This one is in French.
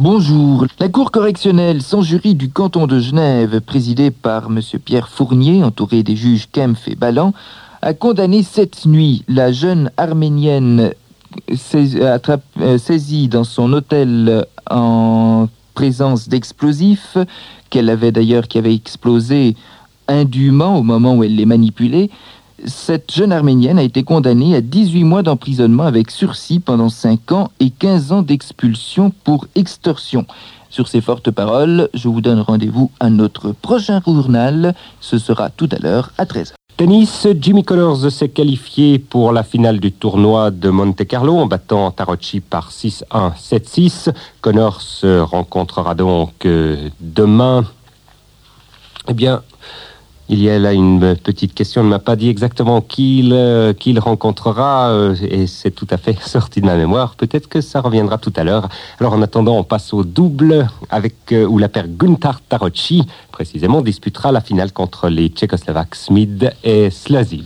Bonjour. La Cour correctionnelle sans jury du canton de Genève, présidée par M. Pierre Fournier, entouré des juges Kempf et Ballan, a condamné cette nuit la jeune arménienne euh, saisie dans son hôtel en présence d'explosifs, qu'elle avait d'ailleurs, qui avait explosé indûment au moment où elle les manipulait, cette jeune Arménienne a été condamnée à 18 mois d'emprisonnement avec sursis pendant 5 ans et 15 ans d'expulsion pour extorsion. Sur ces fortes paroles, je vous donne rendez-vous à notre prochain journal. Ce sera tout à l'heure à 13h. Tennis, Jimmy Connors s'est qualifié pour la finale du tournoi de Monte Carlo en battant Tarocci par 6-1, 7-6. Connors se rencontrera donc euh, demain. Eh bien, il y a là une petite question. Il ne m'a pas dit exactement qui il, rencontrera euh, et c'est tout à fait sorti de ma mémoire. Peut-être que ça reviendra tout à l'heure. Alors en attendant, on passe au double avec euh, où la paire Gunther Tarocci précisément disputera la finale contre les Tchécoslovaques Smid et Slazy.